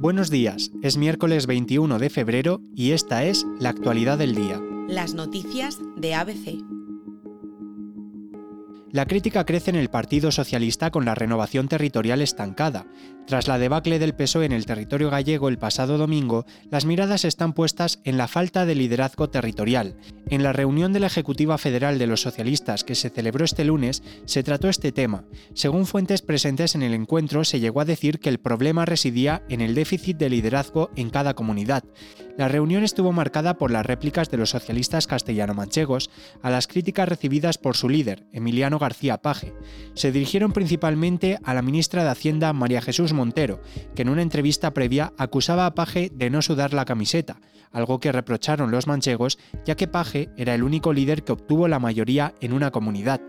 Buenos días, es miércoles 21 de febrero y esta es la actualidad del día. Las noticias de ABC. La crítica crece en el Partido Socialista con la renovación territorial estancada. Tras la debacle del PSOE en el territorio gallego el pasado domingo, las miradas están puestas en la falta de liderazgo territorial. En la reunión de la Ejecutiva Federal de los Socialistas que se celebró este lunes, se trató este tema. Según fuentes presentes en el encuentro, se llegó a decir que el problema residía en el déficit de liderazgo en cada comunidad. La reunión estuvo marcada por las réplicas de los socialistas castellano-manchegos a las críticas recibidas por su líder, Emiliano García Paje. Se dirigieron principalmente a la ministra de Hacienda María Jesús Montero, que en una entrevista previa acusaba a Paje de no sudar la camiseta, algo que reprocharon los manchegos, ya que Paje era el único líder que obtuvo la mayoría en una comunidad.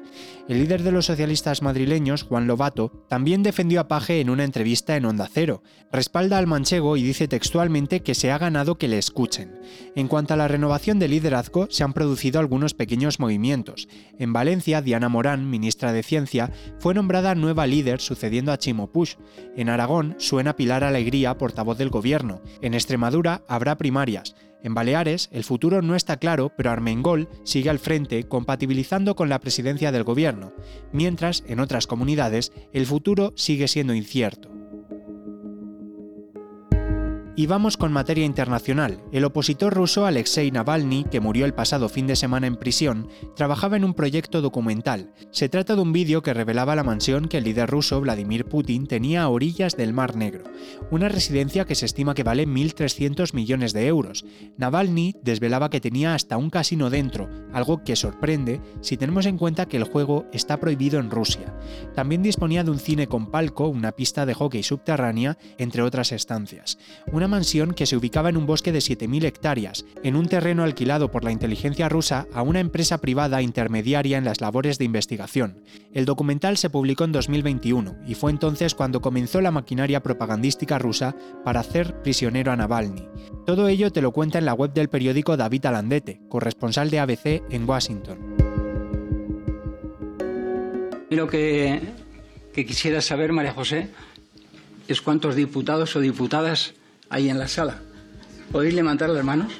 El líder de los socialistas madrileños, Juan Lobato, también defendió a Paje en una entrevista en Onda Cero. Respalda al manchego y dice textualmente que se ha ganado que le escuchen. En cuanto a la renovación de liderazgo, se han producido algunos pequeños movimientos. En Valencia, Diana Morán, ministra de Ciencia, fue nombrada nueva líder sucediendo a Chimo Puig. En Aragón suena Pilar Alegría, portavoz del gobierno. En Extremadura habrá primarias. En Baleares, el futuro no está claro, pero Armengol sigue al frente, compatibilizando con la presidencia del gobierno, mientras en otras comunidades el futuro sigue siendo incierto. Y vamos con materia internacional. El opositor ruso Alexei Navalny, que murió el pasado fin de semana en prisión, trabajaba en un proyecto documental. Se trata de un vídeo que revelaba la mansión que el líder ruso Vladimir Putin tenía a orillas del Mar Negro, una residencia que se estima que vale 1.300 millones de euros. Navalny desvelaba que tenía hasta un casino dentro, algo que sorprende si tenemos en cuenta que el juego está prohibido en Rusia. También disponía de un cine con palco, una pista de hockey subterránea, entre otras estancias mansión que se ubicaba en un bosque de 7.000 hectáreas, en un terreno alquilado por la inteligencia rusa a una empresa privada intermediaria en las labores de investigación. El documental se publicó en 2021 y fue entonces cuando comenzó la maquinaria propagandística rusa para hacer prisionero a Navalny. Todo ello te lo cuenta en la web del periódico David Alandete, corresponsal de ABC en Washington. Lo que quisiera saber, María José, es cuántos diputados o diputadas ahí en la sala. ¿Podéis levantar las manos?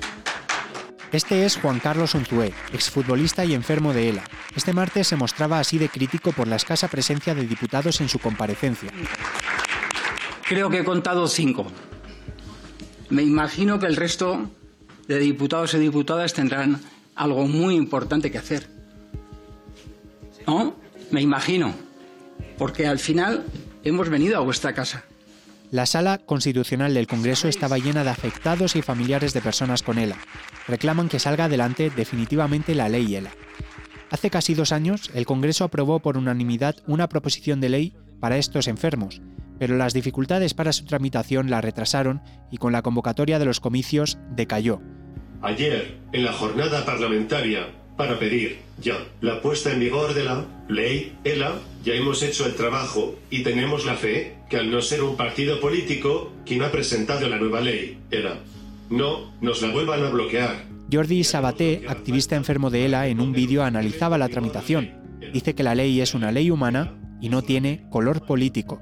Este es Juan Carlos Untué, exfutbolista y enfermo de ELA. Este martes se mostraba así de crítico por la escasa presencia de diputados en su comparecencia. Creo que he contado cinco. Me imagino que el resto de diputados y diputadas tendrán algo muy importante que hacer. ¿No? Me imagino. Porque al final hemos venido a vuestra casa. La sala constitucional del Congreso estaba llena de afectados y familiares de personas con ELA. Reclaman que salga adelante definitivamente la ley ELA. Hace casi dos años, el Congreso aprobó por unanimidad una proposición de ley para estos enfermos, pero las dificultades para su tramitación la retrasaron y con la convocatoria de los comicios decayó. Ayer, en la jornada parlamentaria, para pedir ya la puesta en vigor de la ley ELA, ya hemos hecho el trabajo y tenemos la fe que al no ser un partido político quien ha presentado la nueva ley ELA, no nos la vuelvan a bloquear. Jordi Sabaté, activista enfermo de ELA, en un vídeo analizaba la tramitación. Dice que la ley es una ley humana y no tiene color político.